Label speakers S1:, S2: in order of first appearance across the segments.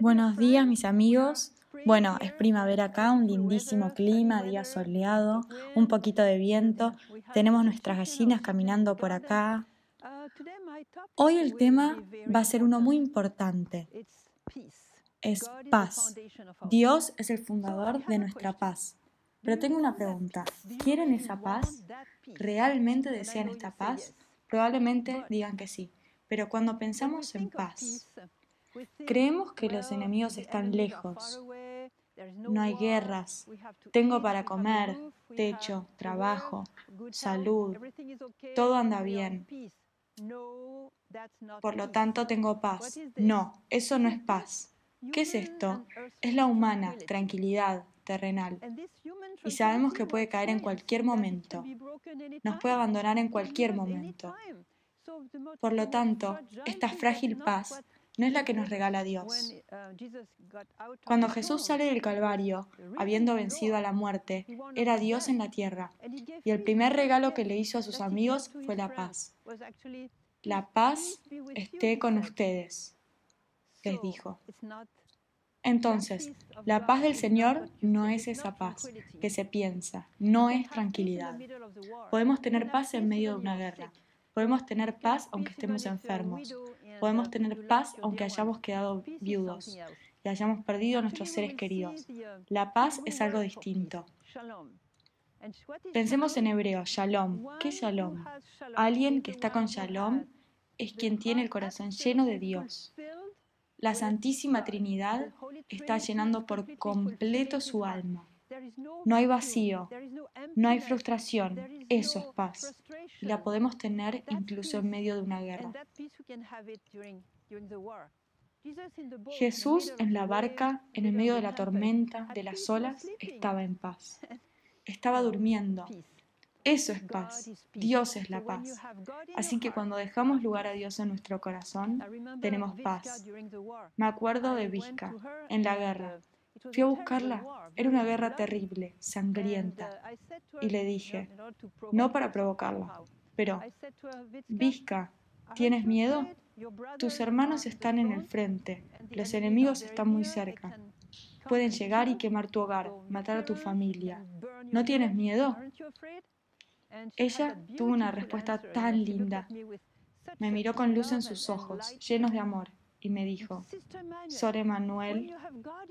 S1: Buenos días mis amigos. Bueno, es primavera acá, un lindísimo clima, día soleado, un poquito de viento. Tenemos nuestras gallinas caminando por acá. Hoy el tema va a ser uno muy importante. Es paz. Dios es el fundador de nuestra paz. Pero tengo una pregunta. ¿Quieren esa paz? ¿Realmente desean esta paz? Probablemente digan que sí. Pero cuando pensamos en paz, creemos que los enemigos están lejos. No hay guerras. Tengo para comer, techo, trabajo, salud. Todo anda bien. Por lo tanto, tengo paz. No, eso no es paz. ¿Qué es esto? Es la humana, tranquilidad, terrenal. Y sabemos que puede caer en cualquier momento. Nos puede abandonar en cualquier momento. Por lo tanto, esta frágil paz no es la que nos regala Dios. Cuando Jesús sale del Calvario, habiendo vencido a la muerte, era Dios en la tierra. Y el primer regalo que le hizo a sus amigos fue la paz. La paz esté con ustedes, les dijo. Entonces, la paz del Señor no es esa paz que se piensa, no es tranquilidad. Podemos tener paz en medio de una guerra, podemos tener paz aunque estemos enfermos, podemos tener paz aunque hayamos quedado viudos y hayamos perdido a nuestros seres queridos. La paz es algo distinto. Pensemos en hebreo, shalom. ¿Qué es shalom? Alguien que está con shalom es quien tiene el corazón lleno de Dios. La Santísima Trinidad está llenando por completo su alma. No hay vacío, no hay frustración, eso es paz. Y la podemos tener incluso en medio de una guerra. Jesús en la barca, en el medio de la tormenta, de las olas, estaba en paz. Estaba durmiendo, eso es paz. Dios es la paz. Así que cuando dejamos lugar a Dios en nuestro corazón, tenemos paz. Me acuerdo de Vizca, en la guerra. Fui a buscarla. Era una guerra terrible, sangrienta. Y le dije, no para provocarla, pero, Vizca, ¿tienes miedo? Tus hermanos están en el frente, los enemigos están muy cerca. Pueden llegar y quemar tu hogar, matar a tu familia. ¿No tienes miedo? Ella tuvo una respuesta tan linda. Me miró con luz en sus ojos, llenos de amor, y me dijo, Sor Emanuel,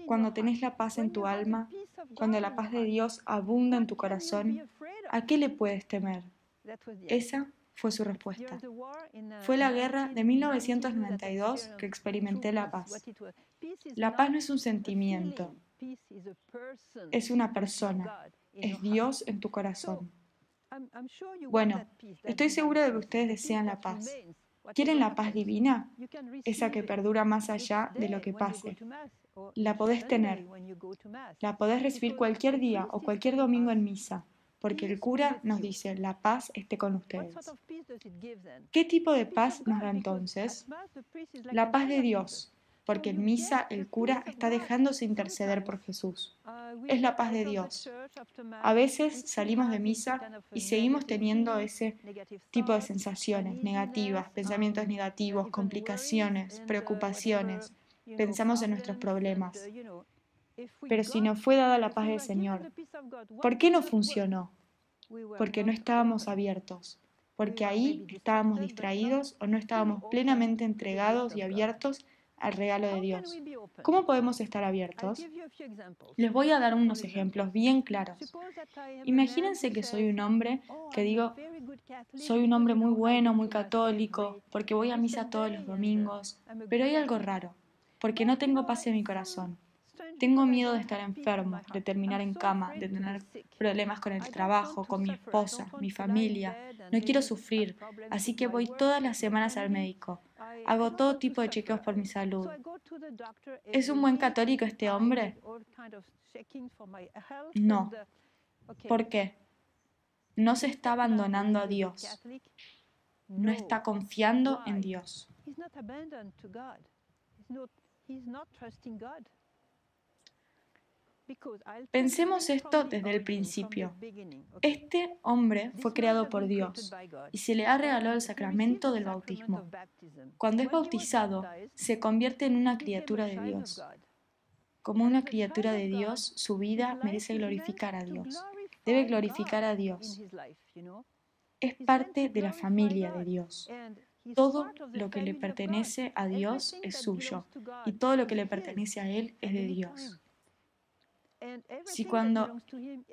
S1: cuando tenés la paz en tu alma, cuando la paz de Dios abunda en tu corazón, ¿a qué le puedes temer? Esa fue su respuesta. Fue la guerra de 1992 que experimenté la paz. La paz no es un sentimiento, es una persona, es Dios en tu corazón. Bueno, estoy segura de que ustedes desean la paz. ¿Quieren la paz divina? Esa que perdura más allá de lo que pase. La podés tener. La podés recibir cualquier día o cualquier domingo en misa, porque el cura nos dice, la paz esté con ustedes. ¿Qué tipo de paz nos da entonces? La paz de Dios, porque en misa el cura está dejándose interceder por Jesús. Es la paz de Dios. A veces salimos de misa y seguimos teniendo ese tipo de sensaciones negativas, pensamientos negativos, complicaciones, preocupaciones. Pensamos en nuestros problemas. Pero si no fue dada la paz del Señor, ¿por qué no funcionó? Porque no estábamos abiertos porque ahí estábamos distraídos o no estábamos plenamente entregados y abiertos al regalo de Dios. ¿Cómo podemos estar abiertos? Les voy a dar unos ejemplos bien claros. Imagínense que soy un hombre que digo, soy un hombre muy bueno, muy católico, porque voy a misa todos los domingos, pero hay algo raro, porque no tengo paz en mi corazón. Tengo miedo de estar enfermo, de terminar en cama, de tener problemas con el trabajo, con mi esposa, mi familia. No quiero sufrir, así que voy todas las semanas al médico. Hago todo tipo de chequeos por mi salud. ¿Es un buen católico este hombre? No. ¿Por qué? No se está abandonando a Dios. No está confiando en Dios. Pensemos esto desde el principio. Este hombre fue creado por Dios y se le ha regalado el sacramento del bautismo. Cuando es bautizado, se convierte en una criatura de Dios. Como una criatura de Dios, su vida merece glorificar a Dios. Debe glorificar a Dios. Es parte de la familia de Dios. Todo lo que le pertenece a Dios es suyo y todo lo que le pertenece a Él es de Dios. Si cuando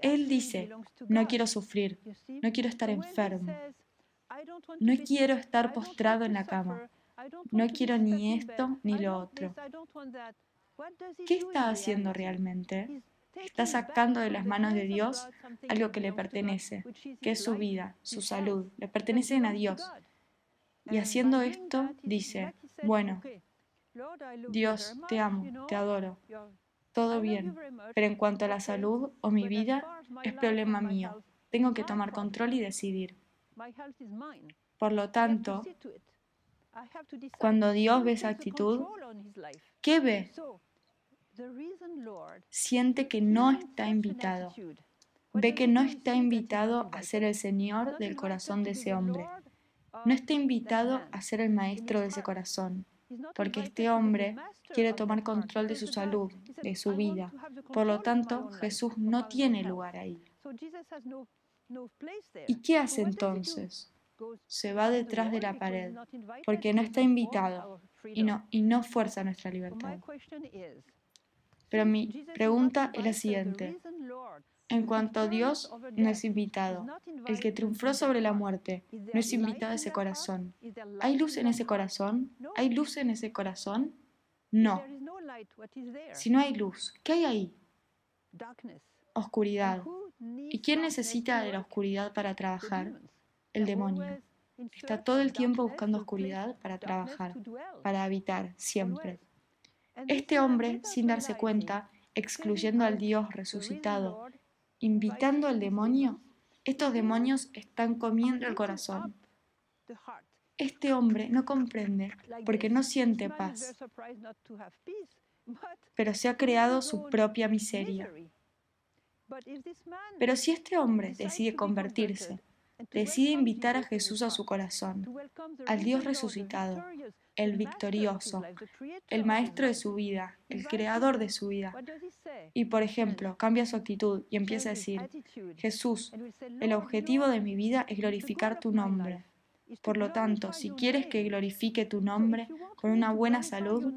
S1: Él dice, no quiero sufrir, no quiero estar enfermo, no quiero estar postrado en la cama, no quiero ni esto ni lo otro, ¿qué está haciendo realmente? Está sacando de las manos de Dios algo que le pertenece, que es su vida, su salud, le pertenecen a Dios. Y haciendo esto, dice, bueno, Dios, te amo, te adoro, todo bien, pero en cuanto a la salud o mi vida, es problema mío. Tengo que tomar control y decidir. Por lo tanto, cuando Dios ve esa actitud, ¿qué ve? Siente que no está invitado. Ve que no está invitado a ser el Señor del corazón de ese hombre. No está invitado a ser el maestro de ese corazón porque este hombre quiere tomar control de su salud, de su vida. Por lo tanto, Jesús no tiene lugar ahí. ¿Y qué hace entonces? Se va detrás de la pared, porque no está invitado y no, y no fuerza nuestra libertad. Pero mi pregunta es la siguiente. En cuanto a Dios, no es invitado. El que triunfó sobre la muerte no es invitado a ese corazón. ¿Hay luz en ese corazón? ¿Hay luz en ese corazón? No. Si no hay luz, ¿qué hay ahí? Oscuridad. ¿Y quién necesita de la oscuridad para trabajar? El demonio. Está todo el tiempo buscando oscuridad para trabajar, para habitar, siempre. Este hombre, sin darse cuenta, excluyendo al Dios resucitado, invitando al demonio, estos demonios están comiendo el corazón. Este hombre no comprende porque no siente paz, pero se ha creado su propia miseria. Pero si este hombre decide convertirse, decide invitar a Jesús a su corazón, al Dios resucitado, el victorioso, el maestro de su vida, el creador de su vida. Y por ejemplo, cambia su actitud y empieza a decir, Jesús, el objetivo de mi vida es glorificar tu nombre. Por lo tanto, si quieres que glorifique tu nombre con una buena salud,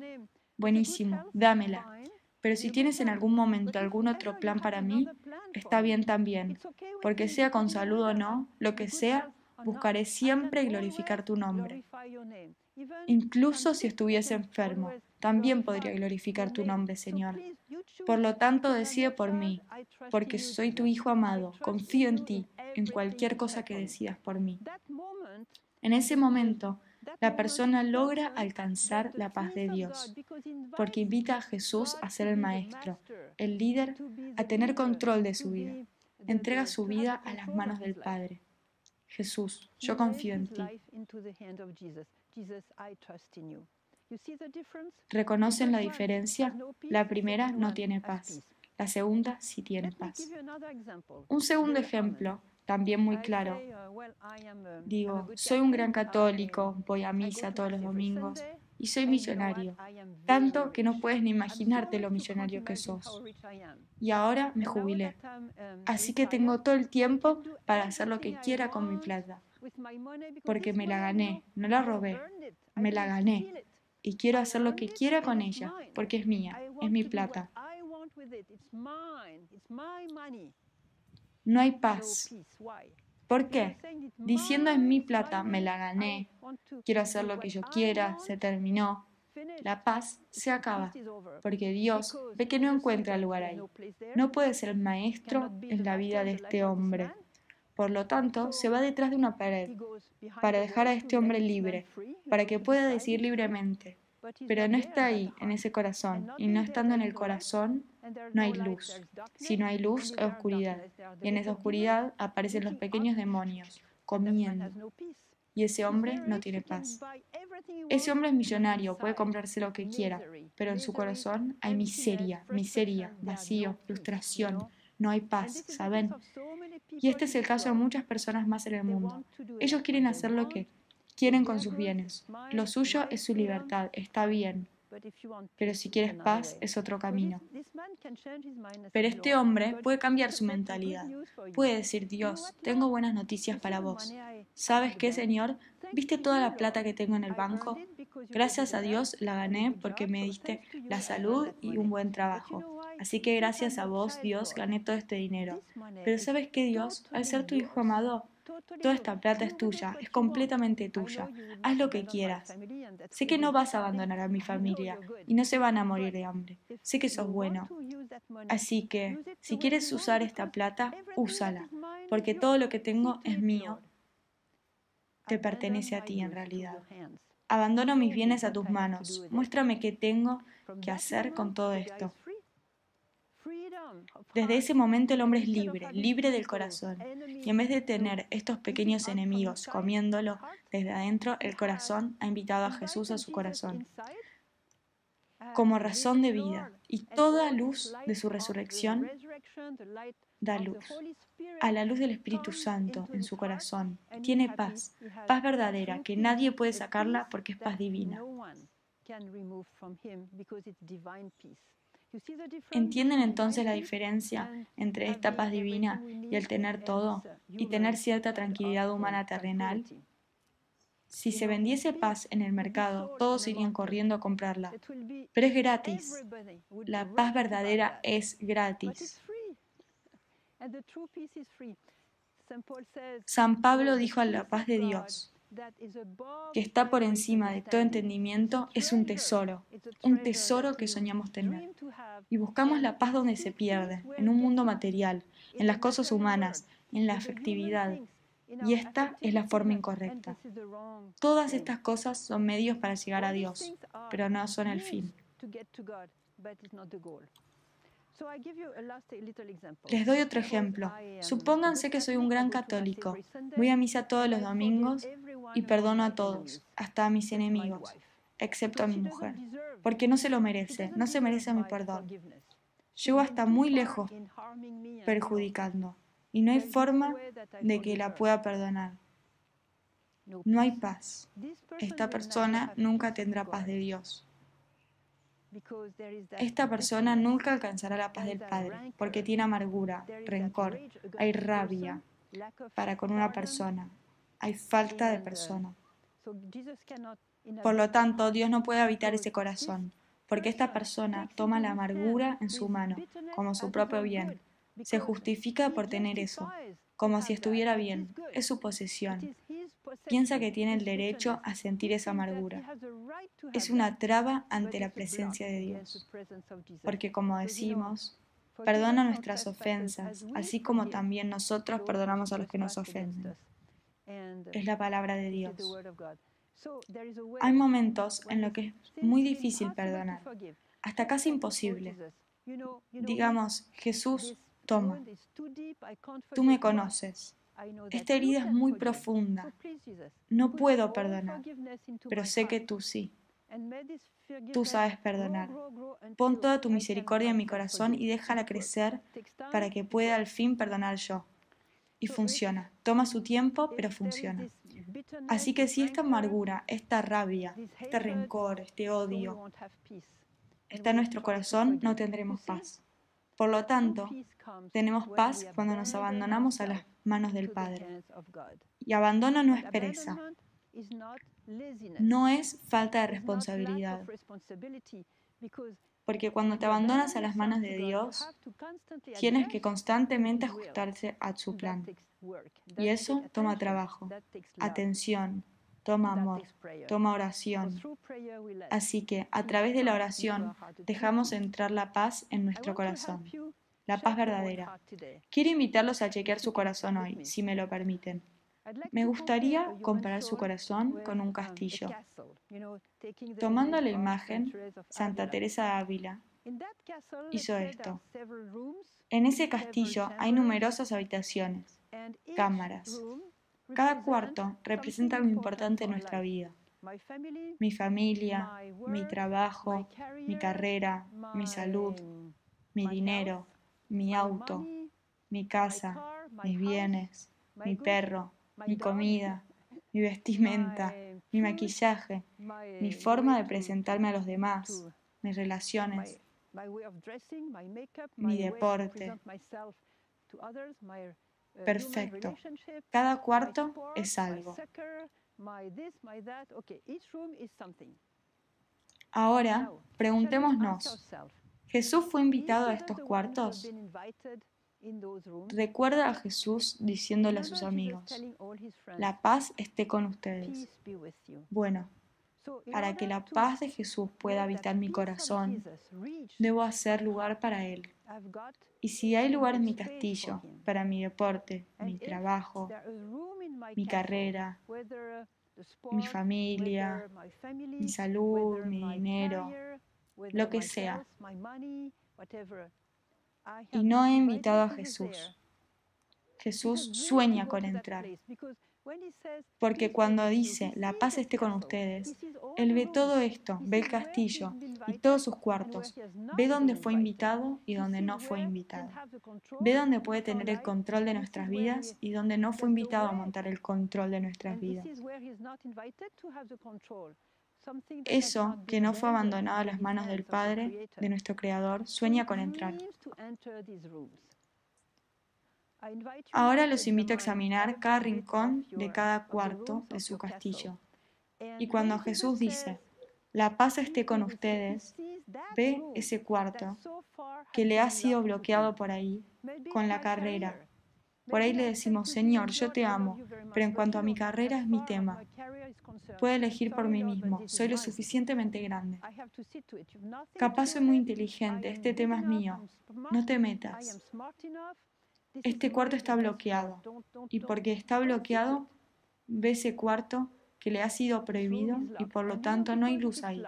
S1: buenísimo, dámela. Pero si tienes en algún momento algún otro plan para mí, está bien también, porque sea con salud o no, lo que sea, buscaré siempre glorificar tu nombre. Incluso si estuviese enfermo, también podría glorificar tu nombre, Señor. Por lo tanto, decide por mí, porque soy tu Hijo amado, confío en ti, en cualquier cosa que decidas por mí. En ese momento, la persona logra alcanzar la paz de Dios, porque invita a Jesús a ser el maestro, el líder, a tener control de su vida. Entrega su vida a las manos del Padre. Jesús, yo confío en ti. ¿Reconocen la diferencia? La primera no tiene paz, la segunda sí tiene paz. Un segundo ejemplo, también muy claro. Uh, Digo, soy un gran católico, voy a misa todos los domingos y soy millonario, tanto que no puedes ni imaginarte lo millonario que sos. Y ahora me jubilé, um, así que tengo todo el tiempo para hacer lo que quiera con mi plata. porque me la gané, no la robé, me la gané. y quiero hacer lo que quiera con ella, porque es mía, es mi plata. No hay paz. ¿Por qué? Diciendo es mi plata, me la gané, quiero hacer lo que yo quiera, se terminó. La paz se acaba, porque Dios ve que no encuentra lugar ahí. No puede ser maestro en la vida de este hombre. Por lo tanto, se va detrás de una pared para dejar a este hombre libre, para que pueda decir libremente. Pero no está ahí, en ese corazón, y no estando en el corazón, no hay luz. Si no hay luz, hay oscuridad. Y en esa oscuridad aparecen los pequeños demonios, comiendo. y ese hombre no tiene paz. Ese hombre es millonario, puede comprarse lo que quiera, pero en su corazón hay miseria, miseria, vacío, frustración, no hay paz, ¿saben? Y este es el caso de muchas personas más en el mundo. Ellos quieren hacer lo que quieren con sus bienes. Lo suyo es su libertad, está bien, pero si quieres paz, es otro camino. Pero este hombre puede cambiar su mentalidad. Puede decir, Dios, tengo buenas noticias para vos. ¿Sabes qué, Señor? ¿Viste toda la plata que tengo en el banco? Gracias a Dios la gané porque me diste la salud y un buen trabajo. Así que gracias a vos, Dios, gané todo este dinero. Pero ¿sabes qué, Dios? Al ser tu hijo amado, Toda esta plata es tuya, es completamente tuya. Haz lo que quieras. Sé que no vas a abandonar a mi familia y no se van a morir de hambre. Sé que sos bueno. Así que, si quieres usar esta plata, úsala, porque todo lo que tengo es mío. Te pertenece a ti en realidad. Abandono mis bienes a tus manos. Muéstrame qué tengo que hacer con todo esto. Desde ese momento el hombre es libre, libre del corazón. Y en vez de tener estos pequeños enemigos comiéndolo desde adentro, el corazón ha invitado a Jesús a su corazón como razón de vida. Y toda luz de su resurrección da luz. A la luz del Espíritu Santo en su corazón. Tiene paz, paz verdadera, que nadie puede sacarla porque es paz divina. ¿Entienden entonces la diferencia entre esta paz divina y el tener todo y tener cierta tranquilidad humana terrenal? Si se vendiese paz en el mercado, todos irían corriendo a comprarla. Pero es gratis. La paz verdadera es gratis. San Pablo dijo a la paz de Dios, que está por encima de todo entendimiento, es un tesoro, un tesoro que soñamos tener. Y buscamos la paz donde se pierde, en un mundo material, en las cosas humanas, en la afectividad. Y esta es la forma incorrecta. Todas estas cosas son medios para llegar a Dios, pero no son el fin. Les doy otro ejemplo. Supónganse que soy un gran católico. Voy a misa todos los domingos y perdono a todos, hasta a mis enemigos, excepto a mi mujer, porque no se lo merece, no se merece mi perdón. Llego hasta muy lejos perjudicando y no hay forma de que la pueda perdonar. No hay paz. Esta persona nunca tendrá paz de Dios. Esta persona nunca alcanzará la paz del Padre porque tiene amargura, rencor, hay rabia para con una persona, hay falta de persona. Por lo tanto, Dios no puede habitar ese corazón, porque esta persona toma la amargura en su mano como su propio bien. Se justifica por tener eso, como si estuviera bien, es su posesión. Piensa que tiene el derecho a sentir esa amargura. Es una traba ante la presencia de Dios, porque como decimos, perdona nuestras ofensas, así como también nosotros perdonamos a los que nos ofenden. Es la palabra de Dios. Hay momentos en los que es muy difícil perdonar, hasta casi imposible. Digamos, Jesús, toma, tú me conoces, esta herida es muy profunda. No puedo perdonar, pero sé que tú sí. Tú sabes perdonar. Pon toda tu misericordia en mi corazón y déjala crecer para que pueda al fin perdonar yo. Y funciona. Toma su tiempo, pero funciona. Así que si esta amargura, esta rabia, este rencor, este odio está en nuestro corazón, no tendremos paz. Por lo tanto, tenemos paz cuando nos abandonamos a las manos del Padre. Y abandono no es pereza, no es falta de responsabilidad. Porque cuando te abandonas a las manos de Dios, tienes que constantemente ajustarse a su plan. Y eso toma trabajo, atención, toma amor, toma oración. Así que a través de la oración dejamos entrar la paz en nuestro corazón la paz verdadera. Quiero invitarlos a chequear su corazón hoy, si me lo permiten. Me gustaría comparar su corazón con un castillo. Tomando la imagen, Santa Teresa de Ávila hizo esto. En ese castillo hay numerosas habitaciones, cámaras, Cada cuarto representa algo importante en nuestra vida. Mi familia, mi trabajo, mi carrera, mi salud, mi dinero, mi auto, mi casa, mis bienes, mi perro, mi comida, mi vestimenta, mi maquillaje, mi forma de presentarme a los demás, mis relaciones, mi deporte. Perfecto. Cada cuarto es algo. Ahora, preguntémonos, ¿Jesús fue invitado a estos cuartos? Recuerda a Jesús diciéndole a sus amigos, la paz esté con ustedes. Bueno, para que la paz de Jesús pueda habitar mi corazón, debo hacer lugar para Él. Y si hay lugar en mi castillo, para mi deporte, mi trabajo, mi carrera, mi familia, mi salud, mi dinero, lo que sea, y no he invitado a Jesús. Jesús sueña con entrar. Porque cuando dice, la paz esté con ustedes, Él ve todo esto, ve el castillo y todos sus cuartos, ve dónde fue invitado y dónde no fue invitado. Ve dónde puede tener el control de nuestras vidas y dónde no fue invitado a montar el control de nuestras vidas. Eso que no fue abandonado a las manos del Padre, de nuestro Creador, sueña con entrar. Ahora los invito a examinar cada rincón de cada cuarto de su castillo. Y cuando Jesús dice, la paz esté con ustedes, ve ese cuarto que le ha sido bloqueado por ahí, con la carrera, por ahí le decimos, Señor, yo te amo, pero en cuanto a mi carrera es mi tema. Puedo elegir por mí mismo, soy lo suficientemente grande. Capaz soy muy inteligente, este tema es mío. No te metas. Este cuarto está bloqueado y porque está bloqueado, ve ese cuarto que le ha sido prohibido y por lo tanto no hay luz ahí.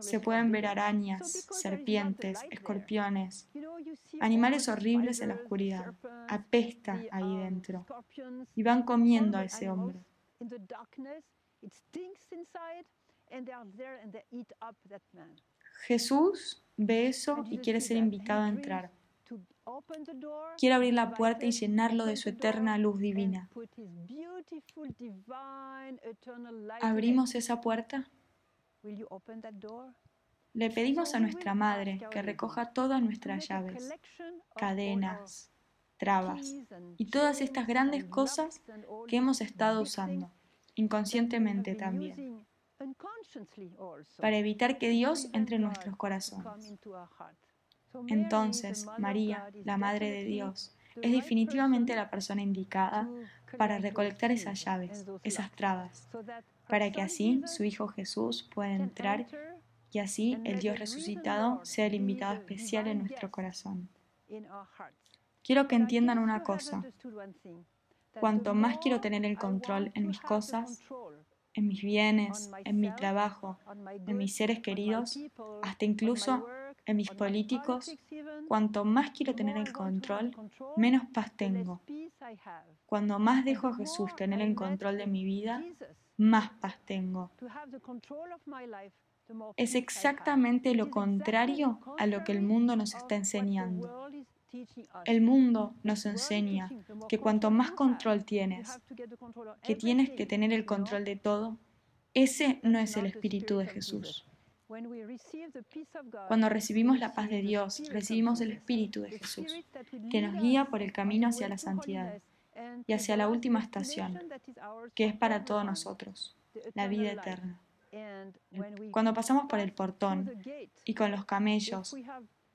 S1: Se pueden ver arañas, serpientes, escorpiones, animales horribles en la oscuridad. Apesta ahí dentro. Y van comiendo a ese hombre. Jesús ve eso y quiere ser invitado a entrar. Quiere abrir la puerta y llenarlo de su eterna luz divina. ¿Abrimos esa puerta? Le pedimos a nuestra Madre que recoja todas nuestras llaves, cadenas, trabas y todas estas grandes cosas que hemos estado usando, inconscientemente también, para evitar que Dios entre en nuestros corazones. Entonces, María, la Madre de Dios, es definitivamente la persona indicada para recolectar esas llaves, esas trabas, para que así su Hijo Jesús pueda entrar y así el Dios resucitado sea el invitado especial en nuestro corazón. Quiero que entiendan una cosa. Cuanto más quiero tener el control en mis cosas, en mis bienes, en mi trabajo, en mis seres queridos, hasta incluso en mis políticos, cuanto más quiero tener el control, menos paz tengo. Cuando más dejo a Jesús tener el control de mi vida, más paz tengo. Es exactamente lo contrario a lo que el mundo nos está enseñando. El mundo nos enseña que cuanto más control tienes, que tienes que tener el control de todo, ese no es el espíritu de Jesús. Cuando recibimos la paz de Dios, recibimos el espíritu de Jesús, que nos guía por el camino hacia la santidad y hacia la última estación, que es para todos nosotros, la vida eterna. Cuando pasamos por el portón y con los camellos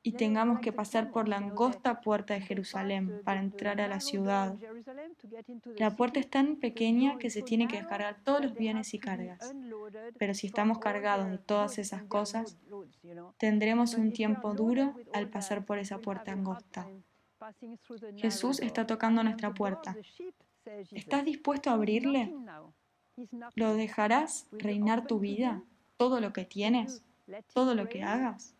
S1: y tengamos que pasar por la angosta puerta de Jerusalén para entrar a la ciudad. La puerta es tan pequeña que se tiene que descargar todos los bienes y cargas. Pero si estamos cargados de todas esas cosas, tendremos un tiempo duro al pasar por esa puerta angosta. Jesús está tocando nuestra puerta. ¿Estás dispuesto a abrirle? ¿Lo dejarás reinar tu vida? ¿Todo lo que tienes? ¿Todo lo que hagas?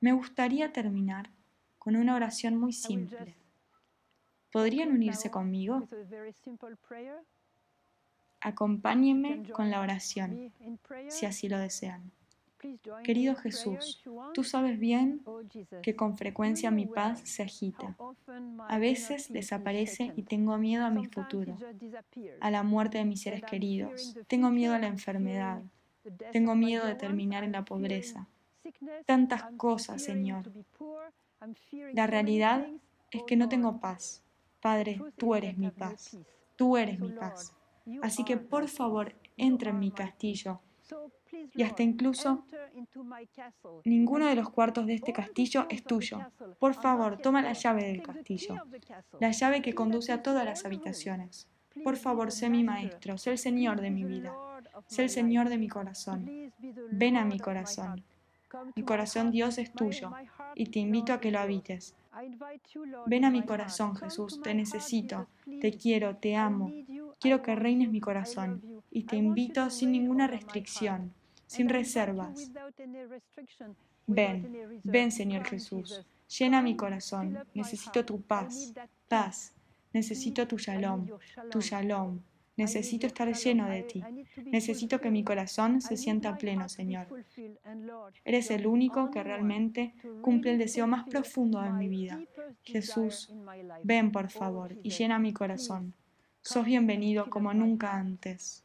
S1: Me gustaría terminar con una oración muy simple. ¿Podrían unirse conmigo? Acompáñenme con la oración, si así lo desean. Querido Jesús, tú sabes bien que con frecuencia mi paz se agita. A veces desaparece y tengo miedo a mi futuro, a la muerte de mis seres queridos. Tengo miedo a la enfermedad. Tengo miedo de terminar en la pobreza. Tantas cosas, Señor. La realidad es que no tengo paz. Padre, tú eres mi paz. Tú eres mi paz. Así que por favor, entra en mi castillo. Y hasta incluso ninguno de los cuartos de este castillo es tuyo. Por favor, toma la llave del castillo, la llave que conduce a todas las habitaciones. Por favor, sé mi maestro, sé el Señor de mi vida, sé el Señor de mi corazón. Ven a mi corazón. Mi corazón, Dios, es tuyo, y te invito a que lo habites. Ven a mi corazón, Jesús, te necesito, te quiero, te amo. Quiero que reines mi corazón, y te invito sin ninguna restricción, sin reservas. Ven, ven, Señor Jesús, llena mi corazón, necesito tu paz, paz, necesito tu shalom, tu shalom, Necesito estar lleno de ti. Necesito que mi corazón se sienta pleno, Señor. Eres el único que realmente cumple el deseo más profundo de mi vida. Jesús, ven por favor y llena mi corazón. Sos bienvenido como nunca antes.